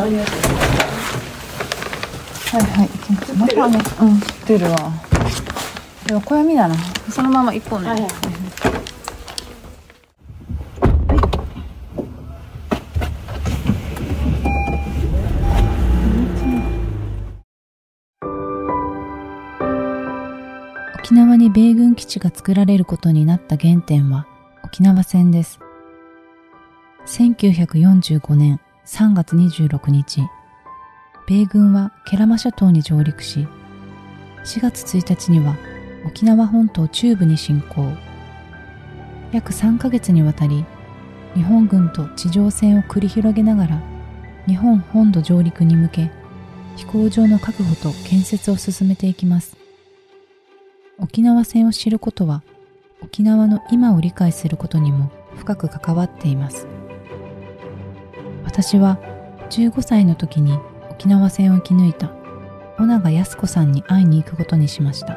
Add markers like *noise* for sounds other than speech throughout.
ありがとうはい。はい。またねうん知ってるわでも暦だなそのまま一本ね、はい。はい。沖縄に米軍基地が作られることになった原点は沖縄戦です。1945年3月26日、米軍はケラマ諸島に上陸し、4月1日には沖縄本島中部に侵攻。約3ヶ月にわたり、日本軍と地上戦を繰り広げながら、日本本土上陸に向け、飛行場の確保と建設を進めていきます。沖縄戦を知ることは沖縄の今を理解することにも深く関わっています私は15歳の時に沖縄戦を生き抜いた尾長靖子さんに会いに行くことにしました。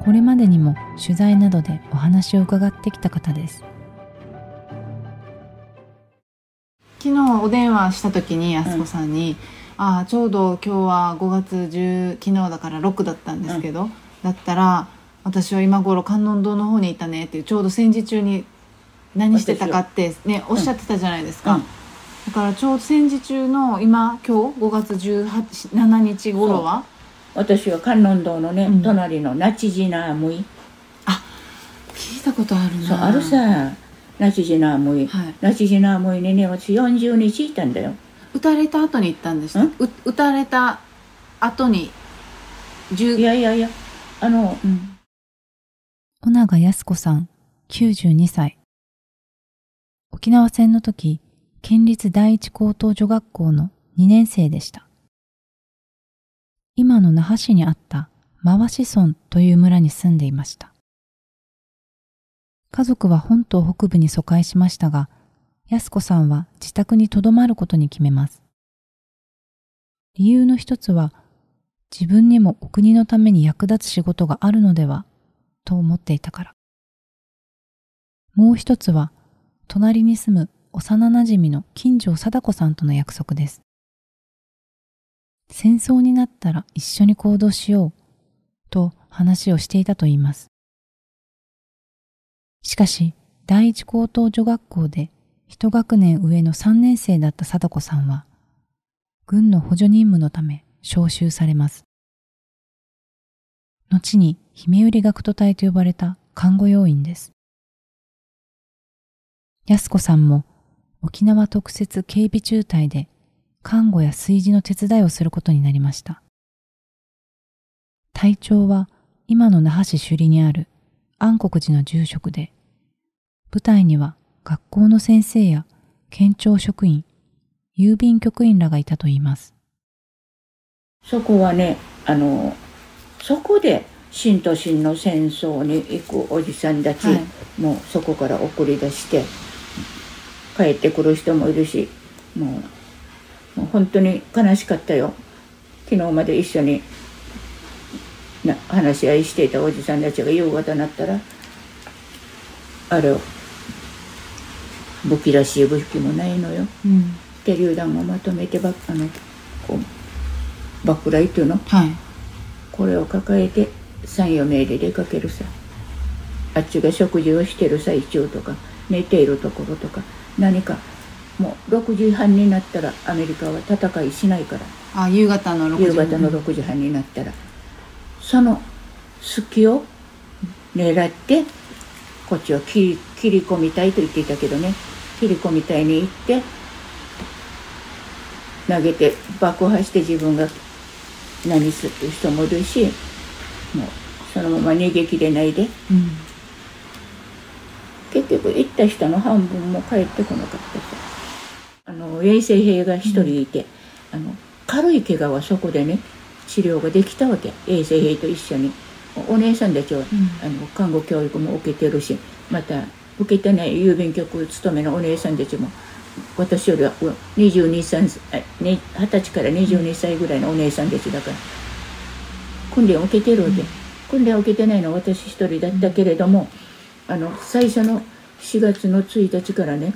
これまでにも取材などでお話を伺ってきた方です。昨日お電話した時に靖子さんに、ああちょうど今日は5月10昨日だから6だったんですけど、だったら私は今頃観音堂の方にいたねっていうちょうど戦時中に何してたかってねおっしゃってたじゃないですか、うん。だからちょうど戦時中の今今日5月17日頃は私は観音堂のね、うん。隣の那智寺ナームイ聞いたことあるな。そうあるさ那智寺ナームイはい。那智寺ナームイにね私40日いたんだよ。撃たれた後に行ったんでした？ん。う撃たれた後にい10やいやいやあのうん。尾長靖子さん92歳沖縄戦の時県立第一高等女学校の2年生でした。今の那覇市にあった回し村という村に住んでいました。家族は本島北部に疎開しましたが靖子さんは自宅にとどまることに決めます。理由の一つは自分にもお国のために役立つ仕事があるのではと思っていたから。もう一つは、隣に住む幼馴染の金城貞子さんとの約束です。戦争になったら一緒に行動しようと話をしていたといいます。しかし、第一高等女学校で一学年上の3年生だった貞子さんは、軍の補助任務のため召集されます。後に姫売学徒隊と呼ばれた看護要員です。安子さんも沖縄特設警備中隊で看護や炊事の手伝いをすることになりました。隊長は今の那覇市首里にある安国寺の住職で、部隊には学校の先生や県庁職員、郵便局員らがいたといいます。そこはねあのそこで新都心の戦争に行くおじさんたち、はいもうそこから送り出して帰ってくる人もいるしもうもう本当に悲しかったよ昨日まで一緒にな話し合いしていたおじさんたちが夕方になったらあれを武器らしい武器もないのようん。手榴弾をまとめてばあのこう爆雷っていうの？はい。これを抱えて34名で出かけるさあっちが食事をしてる最中とか寝ているところとか何かもう6時半になったらアメリカは戦いしないから。あ、夕方の6時夕方の6時半になったら。その隙を狙ってこっちを切り切り込みたいと言っていたけどね。切り込みたいに行って投げて爆破して自分が何する人もいるしもうそのまま逃げきれないで。うん。結局行った人の半分も帰ってこなかったさあの衛生兵が一人いて、あの軽い怪我はそこでね治療ができたわけ。衛生兵と一緒に。おお姉さんたちは、あの看護教育も受けてるしまた受けてない郵便局勤めのお姉さんたちも私よりはう22歳あね二十歳から22歳ぐらいのお姉さんたちだから訓練を受けてるわけ、訓練を受けてないのは私一人だったけれども、あの最初の4月の1日からね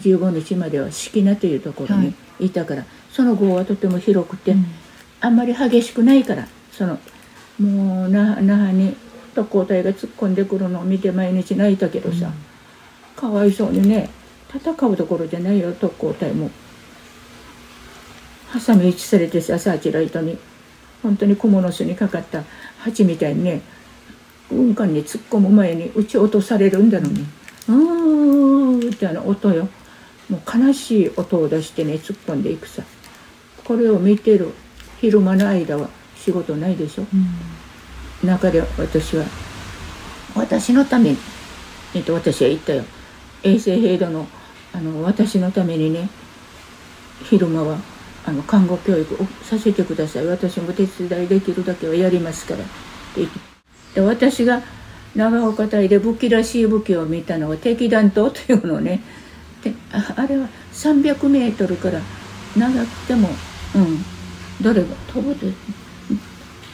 15日までは敷名というところにい。たから、その号はとても広くて、うん。あんまり激しくないからそのもう那覇那覇に特攻隊が突っ込んでくるのを見て毎日泣いたけどさ、かわいそうにね戦うところじゃないよ特攻隊も。ハサミ打ちされてさサーチライトに。本当に蜘蛛の巣にかかった蜂みたいにね軍艦に突っ込む前に撃ち落とされるんだろうねうーんってあの音よ。もう悲しい音を出してね突っ込んでいくさ。これを見てる昼間の間は仕事ないでしょ。うん。中で私は私のために、えっと、私は言ったよ。衛生平等のあの私のためにね昼間はあの看護教育をさせてください。私も手伝いできるだけはやりますから。って言ってで私が長岡隊で武器らしい武器を見たのは敵弾頭というのをね。でああれは300メートルから長くてもうん。どれが飛ぶで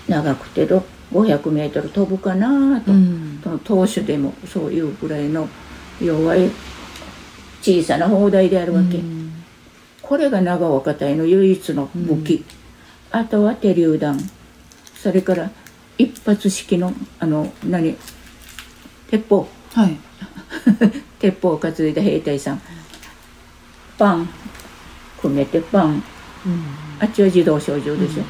長くてど500メートル飛ぶかなと、うん。投手でもそういうぐらいの弱い小さな砲台であるわけ、うん。これが長岡隊の唯一の武器、あとは手榴弾。それから一発式のあの何？鉄砲。はい。*laughs* 鉄砲を担いだ兵隊さん。パン。組めてパン。うん。あっちは自動小銃でしょ、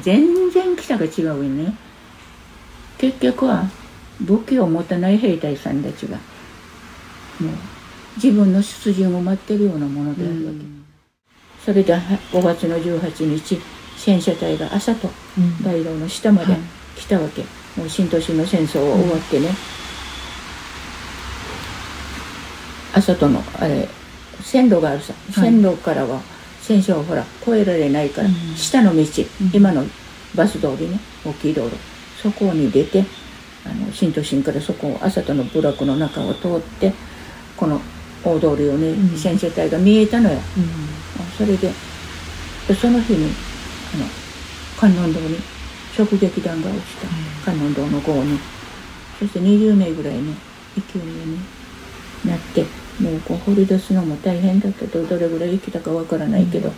全然北が違うよね。結局は武器を持たない兵隊さんたちがもう自分の出陣を待ってるようなものであるわけ、それで5月の18日戦車隊が朝とうん。大道の下まではい来たわけ、もう新都心の戦争は終わってね、朝とのあれ線路があるさ。はい。線路からは戦車をほら越えられないから、うん。下の道、ん。今のバス通りね大きい道路。そこに出てあの新都心からそこを朝との部落の中を通ってこの大通りをね、うん。戦車隊が見えたのよ。うん。それででその日にあの観音堂に直撃弾が落ちた。観音堂の号に。そして20名ぐらいね勢いに、ね、なってもうこう掘り出すのも大変だったと。どれぐらい生きたかわからないけど、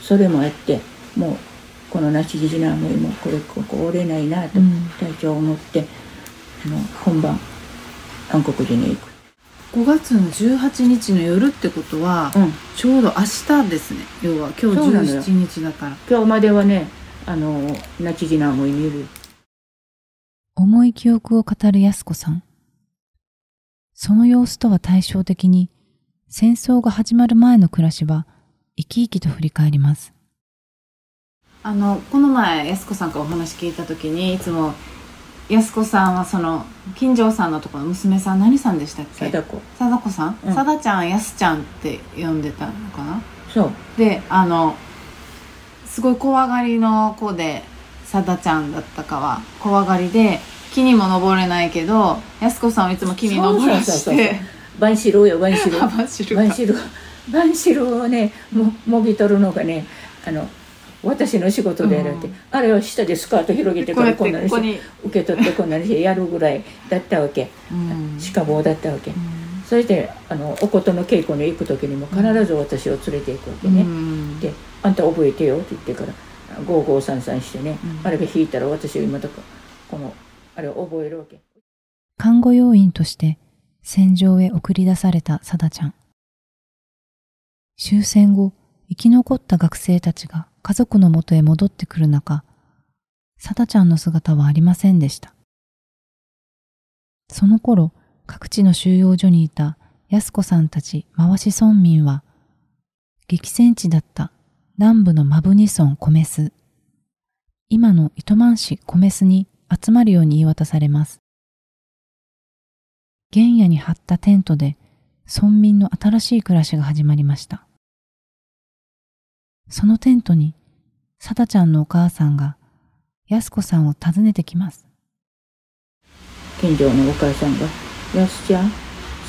それもあってもうこの那智寺な思いもこれここ折れないなとうん。体調を持って、あの本番暗黒寺に行く。5月の18日の夜ってことは、うん。ちょうど明日ですね。要は今日そうなのよ。17日だから。今日まではねあの那智寺な思いる重い記憶を語る安子さん。その様子とは対照的に、戦争が始まる前の暮らしは生き生きと振り返ります。あの、この前、安子さんからお話聞いたときに、いつも、安子さんはその、金城さんのところの娘さん何さんでしたっけ？貞子。貞子さん？うん。貞、ちゃん、安ちゃんって呼んでたのかな？そう。であのすごい怖がりの子でさだちゃんだったかは怖がりで木にも登れないけど安子さんはいつも木に登らして。バンシルよバンシル幅知るか。バンシルバンシルをねももぎ取るのがねあの私の仕事でやるわけ、うん。あれは下でスカート広げてこうやってこんなにして受け取ってこんなにしてやるぐらいだったわけ。うん。鹿棒だったわけ、それであのお琴の稽古に行く時にも必ず私を連れて行くわけね、うん。で「あんた覚えてよ」って言ってから「ゴーゴーサンサンしてね、うんあれが弾いたら私は今だからこのあれを覚えるわけ看護要員として戦場へ送り出されたさだちゃん。終戦後、生き残った学生たちが家族のもとへ戻ってくる中、さだちゃんの姿はありませんでした。その頃、各地の収容所にいた安子さんたち回し村民は、激戦地だった南部のマブニ村米須、今の糸満市米須に集まるように言い渡されます。原野に張ったテントで村民の新しい暮らしが始まりました。そのテントに、さだちゃんのお母さんが、やすこさんを訪ねてきます。近所のお母さんが「やすちゃん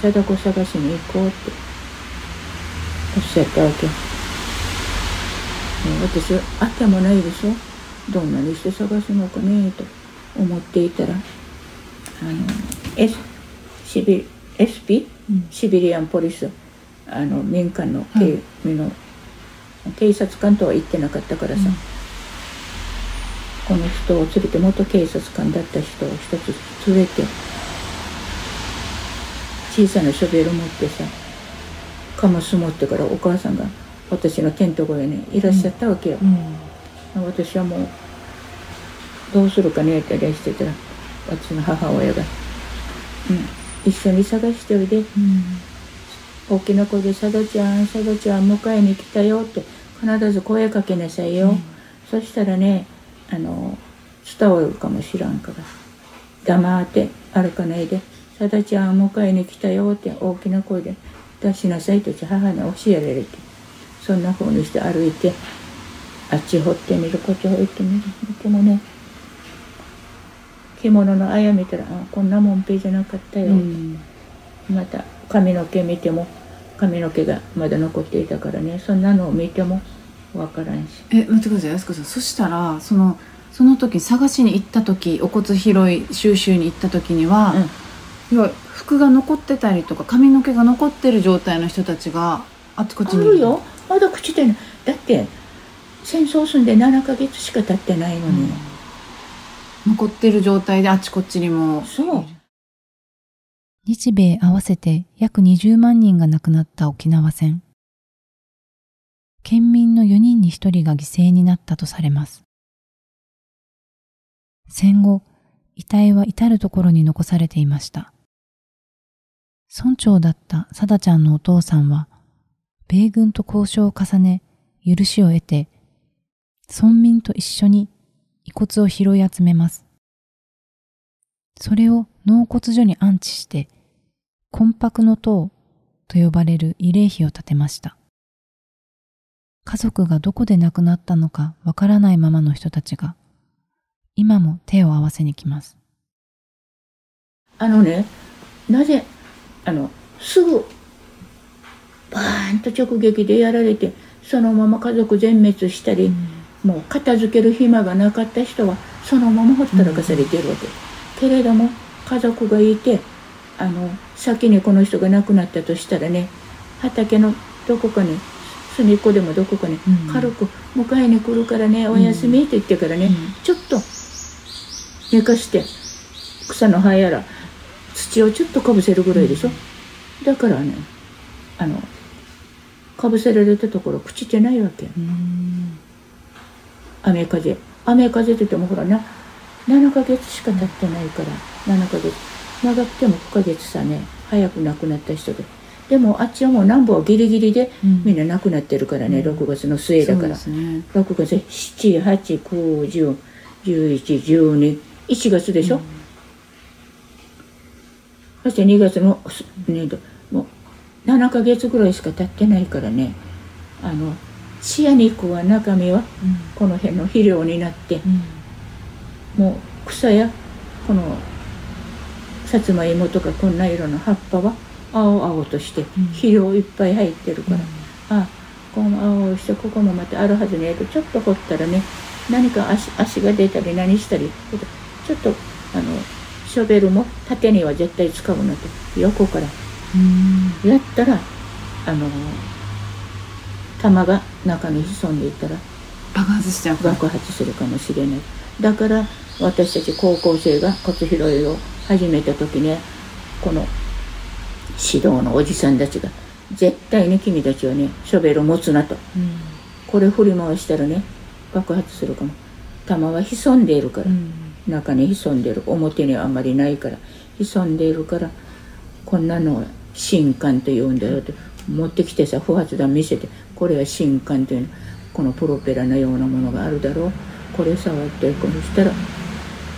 貞子探しに行こう」っておっしゃったわけ、ね私会ってもないでしょ？どんなにして探すのかねと思っていたらあの S シビ SP うん。シビリアンポリスあの民間の警,、の警察官とは言ってなかったからさ、この人を連れて元警察官だった人を一つ連れて小さなショベル持ってさカマス持ってからお母さんが私のテント小屋にいらっしゃったわけよ、私はもうどうするかねって連してたら私の母親が「うん、一緒に探しておいで」うん。大きな声で「佐渡ちゃん佐渡ちゃん迎えに来たよ」って必ず声かけなさいよ、うん、そしたらねあの伝わるかもしらんから黙って歩かないで「佐渡ちゃん迎えに来たよ」って大きな声で出しなさいと母に教えられてそんな風にして歩いてあっち掘ってみるこっち掘ってみる。でもね着物のあや見たら「あこんなもんぺじゃなかったよ」うん、また髪の毛見ても髪の毛がまだ残っていたからね。そんなのを見ても分からんし。え待ってください。安子さん。そしたらそのその時探しに行った時お骨拾い収集に行った時には、うん、要は服が残ってたりとか髪の毛が残ってる状態の人たちがあっちこっちにいるよまだ口でだって戦争済んで7か月しか経ってないのに、うん、残ってる状態であっちこっちにもそう日米合わせて約20万人が亡くなった沖縄戦。県民の4人に1人が犠牲になったとされます。戦後、遺体は至るところに残されていました。村長だったさだちゃんのお父さんは、米軍と交渉を重ね、許しを得て、村民と一緒に遺骨を拾い集めます。それを納骨所に安置して、魂魄の塔と呼ばれる慰霊碑を建てました。家族がどこで亡くなったのかわからないままの人たちが、今も手を合わせに来ます。あのね、なぜ、あの、すぐ、バーンと直撃でやられて、そのまま家族全滅したり、うん、もう片付ける暇がなかった人は、そのままほったらかされているわけ。うん、けれども、家族がいて、あの先にこの人が亡くなったとしたらね畑のどこかに隅っこでもどこかに軽く迎えに来るからね、おやすみって言ってからね、ちょっと寝かして草の葉やら土をちょっとかぶせるぐらいでしょ、だからねあのかぶせられたところ朽ちてないわけ、雨風。雨風って言ってもほらな7ヶ月しか経ってないから7ヶ月。長くても9ヶ月さね早く亡くなった人で。でもあっちはもう南部はギリギリでみんな亡くなってるからね、うん、6月の末だから、ね、6月789101112 1月でしょ、うん、そして2月の年度。もう7ヶ月ぐらいしか経ってないからね。あのシアニックは中身はこの辺の肥料になって、うん、もう草やこのさつまいもとかこんな色の葉っぱは青々として肥料いっぱい入ってるから、うん、あここも青々してここもまたあるはずね。とちょっと掘ったらね何か足足が出たり何したりちょっとあのショベルも縦には絶対使うなと。横からやったらあの弾が中に潜んでいったら爆発しちゃう爆発するかもしれない。だから私たち高校生が骨拾いを始めた時ねこの指導のおじさんたちが絶対に君たちはねショベルを持つなと、うん、これ振り回したらね爆発するかも。弾は潜んでいるから、うん、中に潜んでいる。表にはあんまりないから。潜んでいるからこんなのは新管と言うんだよ。って持ってきてさ不発弾見せて。これは新管というの。このプロペラのようなものがあるだろう。これ触ってこうしたら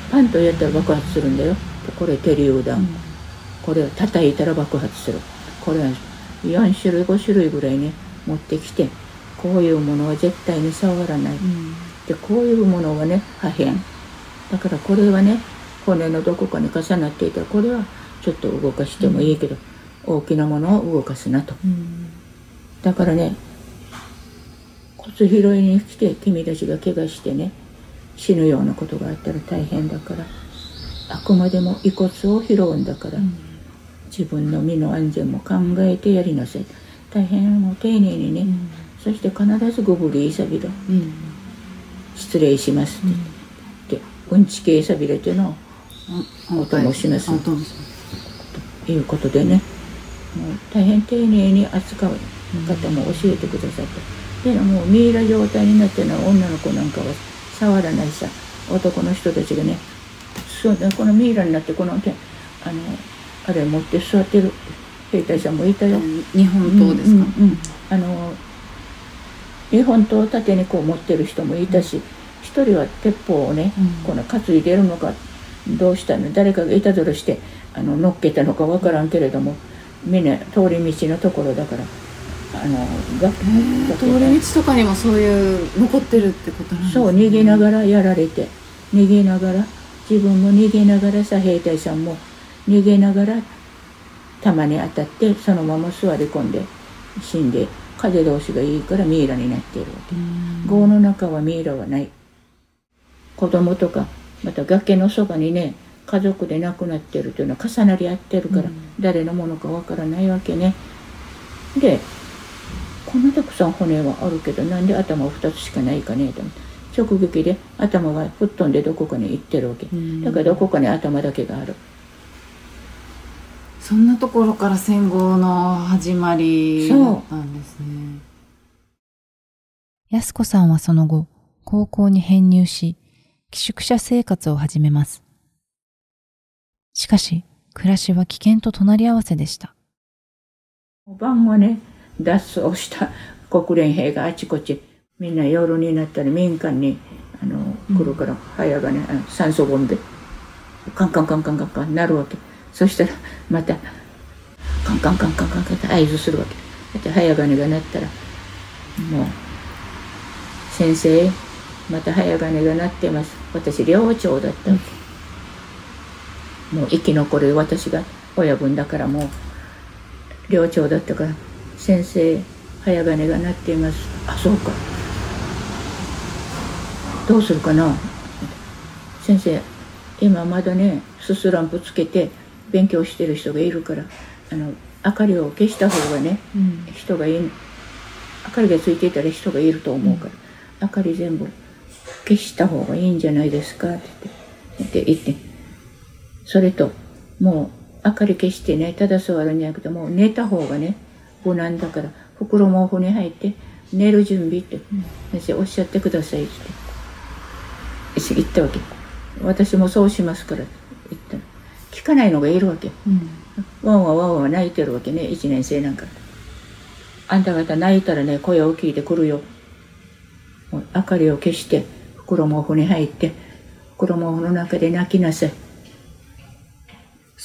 パンとやったら爆発するんだよ。これ手榴弾、うん、これを叩いたら爆発する。これは4種類5種類ぐらいね持ってきてこういうものは絶対に触らない、うん、でこういうものはね破片。だからこれはね骨のどこかに重なっていたらこれはちょっと動かしてもいいけど、うん、大きなものを動かすなと、だからね骨拾いに来て君たちが怪我してね死ぬようなことがあったら大変だから。あくまでも遺骨を拾うんだから、うん、自分の身の安全も考えてやりなさい。大変もう丁寧にね、うん。そして必ずご無理い。さびろうん。失礼しますって言って、うん。ち系さびれっていうのをうんお供します。お供します。いうことでね、もう大変丁寧に扱う方も教えてくださって、でもうミイラ状態になってるのは女の子なんかは触らないさ。男の人たちがねそうねこのミイラになってこの手あのあれ持って座ってる。兵隊さんもいたよ。日本刀ですか、うんうんうん。あの日本刀を縦にこう持ってる人もいたし一人は鉄砲をね、うん。この担いでるのかどうしたの誰かがいたずらしてあの乗っけたのかわからんけれどもみんな通り道のところだからあのが通り道とかにもそういう残ってるってことなんですそう逃げながらやられて逃げながら自分も逃げながらさ兵隊さんも逃げながら弾に当たってそのまま座り込んで死んで風通しがいいからミイラになっているわけ。うん。壕の中はミイラはない。子供とかまた崖のそばにね家族で亡くなってるというのは重なり合ってるから、うん。誰のものかわからないわけね。でこんなたくさん骨はあるけどなんで頭2つしかないかねと思って。直撃で頭が吹っ飛んでどこかに行ってるわけ。うん。だからどこかに頭だけがある。そんなところから戦後の始まりだったんですね。安子さんはその後高校に編入し寄宿舎生活を始めますしかし暮らしは危険と隣り合わせでした。晩はね脱走した。国連兵があちこちみんな夜になったら民間にあの来るから、早がね酸素ボンベ。カンカンカンカンカンカンなるわけそしたらまたカンカンカンカンカンカンって合図するわけで早金が鳴ったらもう「先生また早金が鳴ってます私寮長だったわけ、もう生き残る私が親分だからもう寮長だったから「先生早金が鳴っています」「あそうか。どうするかな?」先生今まだねすすランプつけて勉強してる人がいるからあの明かりを消した方がねうん。人がいい明かりがついていたら人がいると思うから、明かり全部消した方がいいんじゃないですか？って言って言ってそれともう明かり消してねただ座るんじゃなくてもう寝た方がね無難だから袋毛布に入って寝る準備って先生おっしゃってくださいって。言ったわけ。私もそうしますからって言ったら聞かないのがいるわけ。うん。ワンワンワンワン泣いてるわけね1年生なんか。あんた方泣いたらね声を聞いてくるよ。明かりを消して袋毛布に入って袋毛布の中で泣きなさい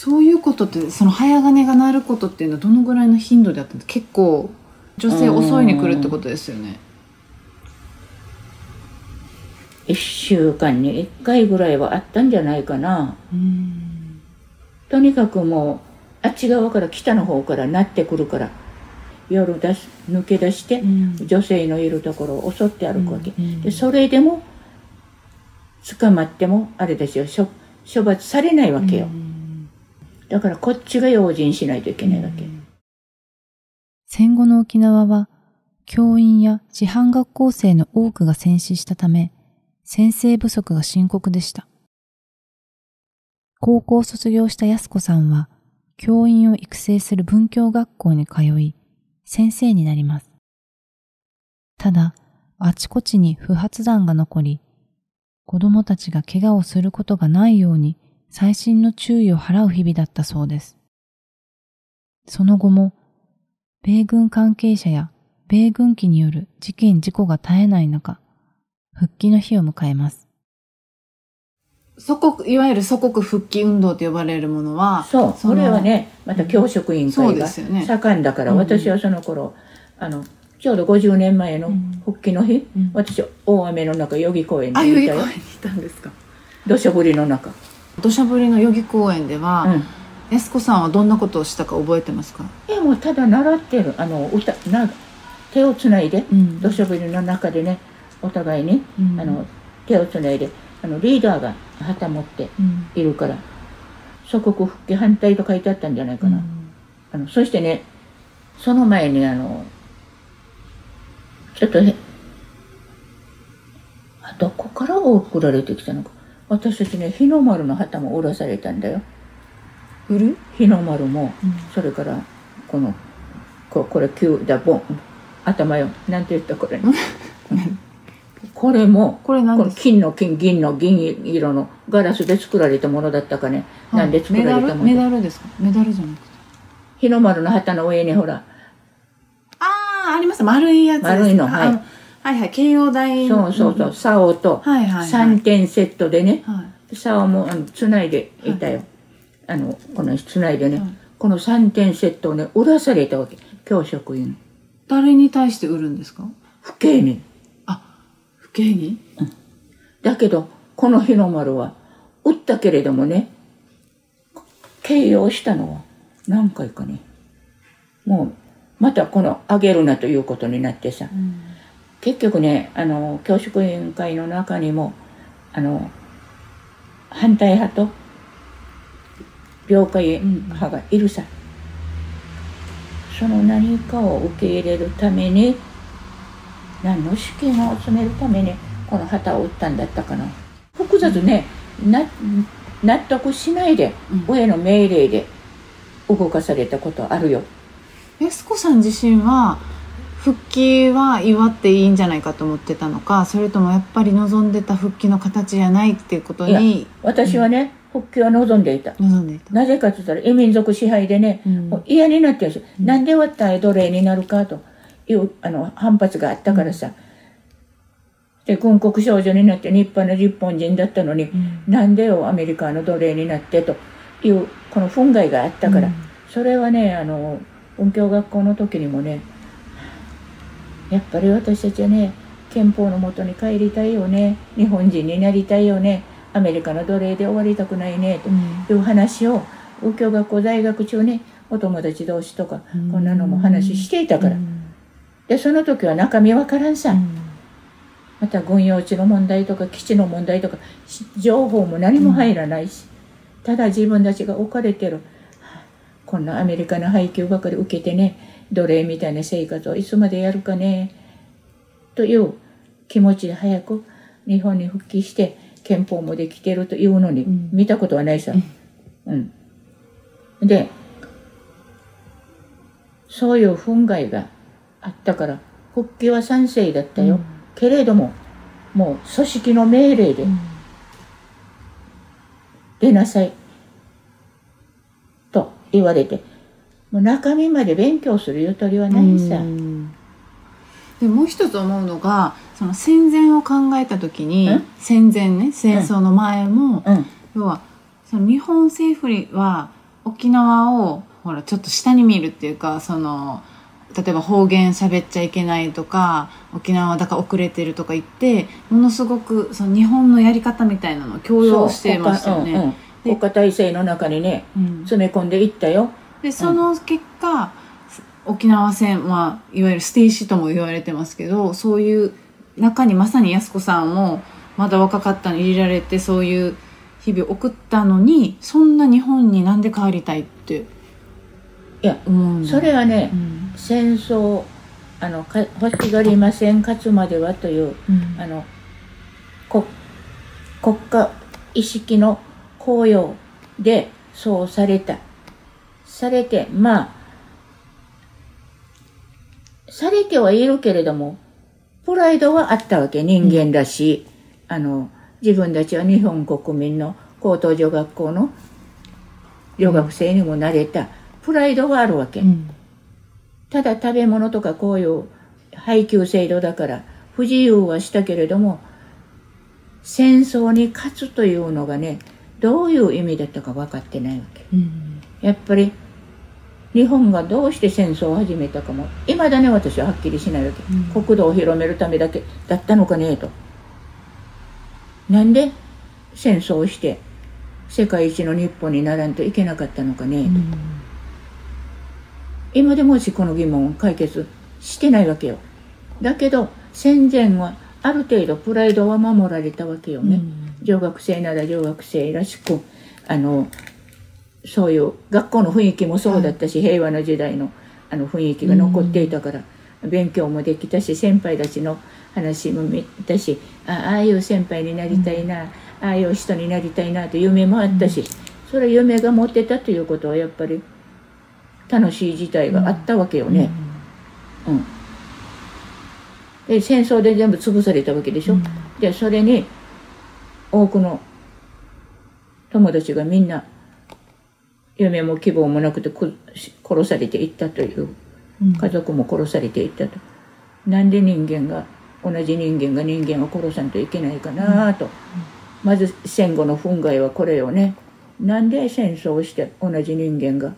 そういうことってその早金が鳴ることっていうのはどのぐらいの頻度であったんですか？結構女性遅いに来るってことですよね。1週間に1回ぐらいはあったんじゃないかな。うんとにかくもうあっち側から北の方から鳴ってくるから夜出し抜け出して、うん。女性のいるところを襲って歩くわけ、うんうんでそれでも捕まってもあれですよ処処罰されないわけよ、だからこっちが用心しないといけないわけ、戦後の沖縄は教員や師範学校生の多くが戦死したため先生不足が深刻でした。高校を卒業した安子さんは教員を育成する文教学校に通い先生になります。ただあちこちに不発弾が残り子供たちが怪我をすることがないように細心の注意を払う日々だったそうです。その後も米軍関係者や米軍機による事件事故が絶えない中、復帰の日を迎えます。祖国、いわゆる祖国復帰運動と呼ばれるものは、そうそのれはねまた教職員会が盛んだから、うん。私はその頃あのちょうど50年前のうん。復帰の日、うん。私大雨の中代々木公園あ、にいたよ。代々木公園にいたんですか。土砂降りの中、土砂降りの代々木公園では、うん。安子さんはどんなことをしたか覚えてますか？えもうただ習ってるあの歌な手をつないでうん。土砂降りの中でねお互いに、うん。あの手をつないであのリーダーが旗持ってうん。いるから祖国復帰反対と書いてあったんじゃないかな、あのそしてねその前にあのちょっとへあどこから送られてきたのか私たちね日の丸の旗も下ろされたんだよ。売る？日の丸も、うん。それからこのここれ旧だボン頭よ。なんて言ったこれ、うん。これもこれ何です？金の金銀の銀色のガラスで作られたものだったかね、なんで作られたもメのメダルですか？メダルじゃなくて。日の丸の旗の上にほら。ああありました丸いやつ丸いのはい。あはいはい慶応大そうそうそう竿とはいはいはい。3点セットでね。はい。竿もつないでいたよ、あのこのつないでね、はいこの3点セットをね売らされたわけ。教職員。誰に対して売るんですか？不敬に。あ不敬に？だけどこの日の丸は売ったけれどもね形容したのは何回かね。もうまたこのあげるなということになってさ、結局ねあの教職委員会の中にもあの反対派と了解派がいるさ、その何かを受け入れるために何の資金を集めるためにこの旗を打ったんだったかな。複雑ね、な納得しないで、うん。上の命令で動かされたことあるよ。安子さん自身は復帰は祝っていいんじゃないかと思ってたのかそれともやっぱり望んでた復帰の形じゃないっていうことに私はね、復帰は望んでいた。望んでいた、なぜかって言ったら異民族支配でね、うん。もう嫌になってるんですよ、なんで割った奴隷になるかというあの反発があったからさ、で軍国少女になって立派な日本人だったのに、ん。なんでよアメリカの奴隷になってというこの憤慨があったから、うん。それはねあの文教学校の時にもねやっぱり私たちはね憲法のもとに帰りたいよね。日本人になりたいよね。アメリカの奴隷で終わりたくないね。とうん。いう話を仏教学校在学中にお友達同士とかこんなのも話していたから、うん。でその時は中身わからんさ、うん。また軍用地の問題とか基地の問題とかし情報も何も入らないし、ただ自分たちが置かれてる。はあこんなアメリカの配給ばかり受けてね奴隷みたいな生活をいつまでやるかね。という気持ちで早く日本に復帰して憲法もできてるというのにん。見たことはないさ。うん、でそういう憤慨があったから復帰は賛成だったよ、うん。けれどももう組織の命令で出なさい。と言われてもう中身まで勉強するゆとりはないさ、うん。でもう一つ思うのがその戦前を考えた時にん？戦前ね戦争の前も、うん。要はその日本政府は沖縄をほらちょっと下に見るっていうかその例えば方言喋っちゃいけないとか沖縄はだから遅れてるとか言ってものすごくその日本のやり方みたいなのを強要してましたよね。国家体制の中にねうん。詰め込んでいったよでその結果、沖縄戦、まあ、いわゆる捨て石とも言われてますけどそういう中にまさに安子さんもまだ若かったのに入れられてそういう日々を送ったのにそんな日本になんで帰りたいっていや思うんだそれはね、うん。戦争あのか欲しがりません勝つまではといううん。あの国国家意識の高揚でそうされたされてまあされてはいるけれどもプライドはあったわけ人間だし、あの自分たちは日本国民の高等女学校の女学生にもなれたプライドはあるわけ、うん。ただ食べ物とかこういう配給制度だから不自由はしたけれども戦争に勝つというのがねどういう意味だったか分かってないわけ。うん。やっぱり日本がどうして戦争を始めたかも。いまだね私ははっきりしないわけ、うん。国土を広めるためだけだったのかねと。なんで戦争をして世界一の日本にならんといけなかったのかねと、今でもしこの疑問を解決してないわけよ。だけど戦前はある程度プライドは守られたわけよね、うん。女学生なら女学生らしくあのそういう学校の雰囲気もそうだったし、平和な時代のあの雰囲気が残っていたから、勉強もできたし先輩たちの話も見たしあああいう先輩になりたいな、ああいう人になりたいなという夢もあったし、それ夢が持ってたということはやっぱり楽しい事態があったわけよね。うん。で戦争で全部潰されたわけでしょ？でそれに多くの友達がみんな夢も希望もなくてく殺されていったという家族も殺されていったと。なんで人間が同じ人間が人間を殺さんといけないかなと。まず戦後の憤慨はこれよね。なんで戦争をして同じ人間が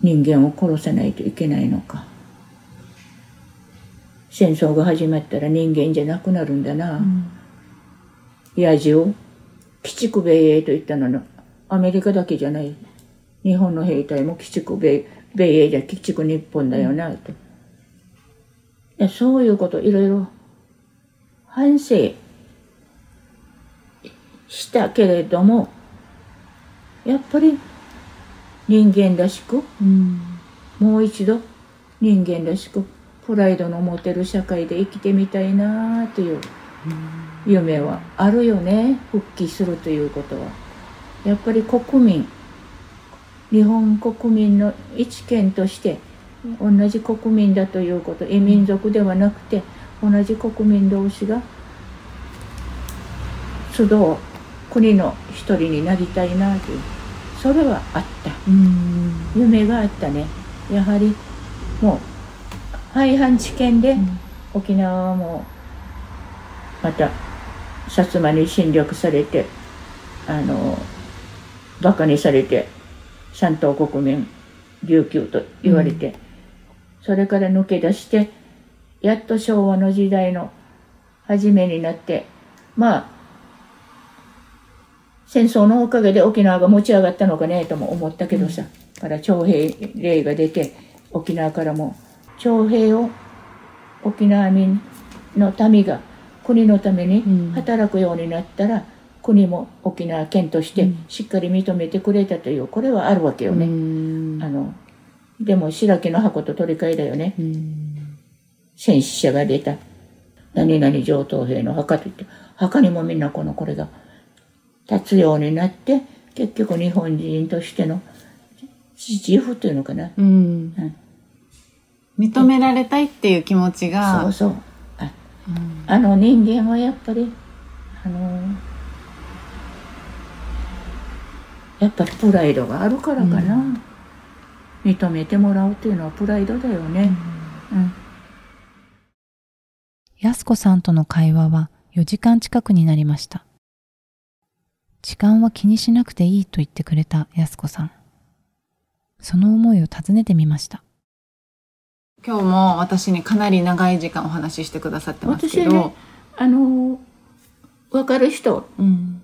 人間を殺さないといけないのか。戦争が始まったら人間じゃなくなるんだな。うん野獣鬼畜米英と言ったののアメリカだけじゃない。日本の兵隊も鬼畜米米英じゃ鬼畜日本だよなとでそういうこといろいろ反省したけれどもやっぱり人間らしく、うん、もう一度人間らしくプライドの持てる社会で生きてみたいなという。夢はあるよね。復帰するということは。やっぱり国民日本国民の一県として同じ国民だということ異民族ではなくて同じ国民同士が集う国の一人になりたいなという。それはあった。夢があったね。やはりもう廃藩置県で沖縄もまた薩摩に侵略されてあのバカにされて三島国民琉球と言われて、うん、それから抜け出してやっと昭和の時代の初めになってまあ戦争のおかげで沖縄が持ち上がったのかねとも思ったけどさ、うん、から徴兵令が出て沖縄からも徴兵を沖縄民の民が国のために働くようになったら、うん、国も沖縄県としてしっかり認めてくれたというこれはあるわけよね。うん、あのでも白木の箱と取り替えだよね。うん、戦死者が出た。何々上等兵の墓といって墓にもみんなこのこれが立つようになって結局日本人としての自負というのかな、うん、認められたいっていう気持ちがそうそうあの人間はやっぱりあのやっぱりプライドがあるからかな、うん、認めてもらうっていうのはプライドだよね。うん、安子さんとの会話は4時間近くになりました。時間は気にしなくていいと言ってくれた安子さん。その思いを尋ねてみました。今日も私にかなり長い時間お話ししてくださってますけど、ね、あの分かる人、うん、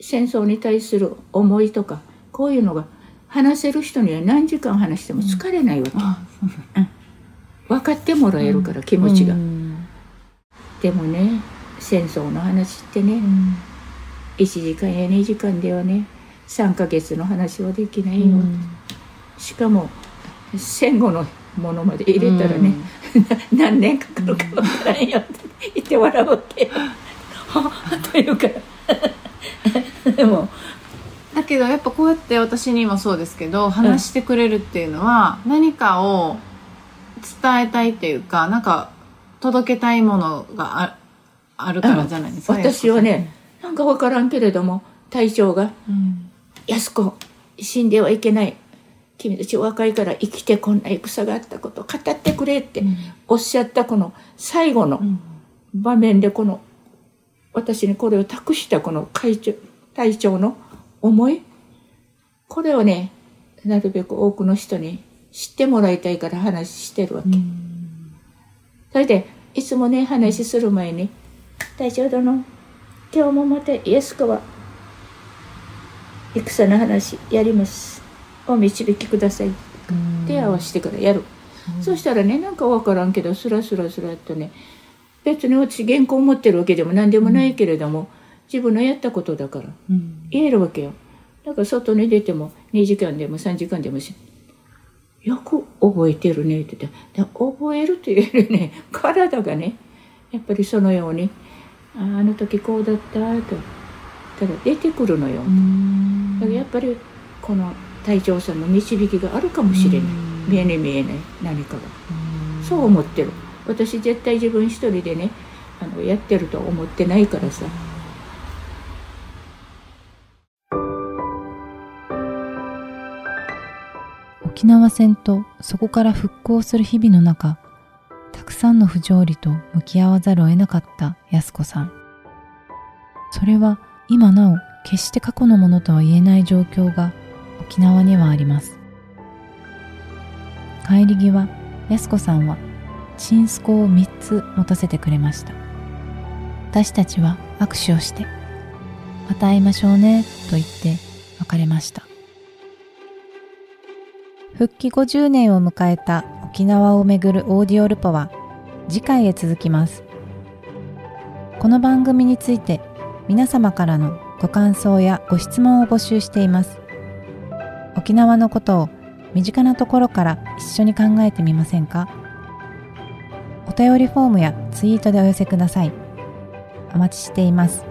戦争に対する思いとかこういうのが話せる人には何時間話しても疲れないわけ、うん、分かってもらえるから、気持ちが、でもね戦争の話ってね、うん、1時間や2時間ではね3ヶ月の話はできないよ、しかも戦後のものまで。入れたらね、うん、*laughs* 何年かかるか分からんよって言って笑うわけ。よ。というか *laughs* でも。だけどやっぱこうやって私にもそうですけど話してくれるっていうのは何かを伝えたいっていうかなんか届けたいものがああるからじゃないですか私はねなんか分からんけれども隊長が「安子死んではいけない君たち若いから生きてこんな戦があったことを語ってくれっておっしゃったこの最後の場面でこの私にこれを託したこの会長隊長の思い。これをねなるべく多くの人に知ってもらいたいから話してるわけ。それでいつもね話する前に「隊長殿今日もまたイエスコは戦の話やります」を導きください。手合わせてからやる、うん、そしたらねなんか分からんけどスラスラスラっとね別に私原稿を持ってるわけでも何でもないけれども、うん、自分のやったことだから言えるわけよ。だから外に出ても2時間でも3時間でもよく覚えてるねって言って覚えるというよりね *laughs* 体がねやっぱりそのようにああの時こうだったとただ出てくるのよ。だからやっぱりこの隊長さんの導きがある。かもしれない見えね見えない何かがそう思ってる私絶対自分一人でねあのやってると思ってないからさ。沖縄戦とそこから復興する日々の中たくさんの不条理と向き合わざるを得なかった安子さんそれは今なお決して過去のものとは言えない状況が沖縄にはあります。帰り際安子さんはチンスコを3つ持たせてくれました。私たちは握手をしてまた会いましょうねと言って別れました。復帰50年を迎えた沖縄をめぐるオーディオルポは次回へ続きます。この番組について皆様からのご感想やご質問を募集しています。沖縄のことを身近なところから一緒に考えてみませんか？お便りフォームやツイートでお寄せください。お待ちしています。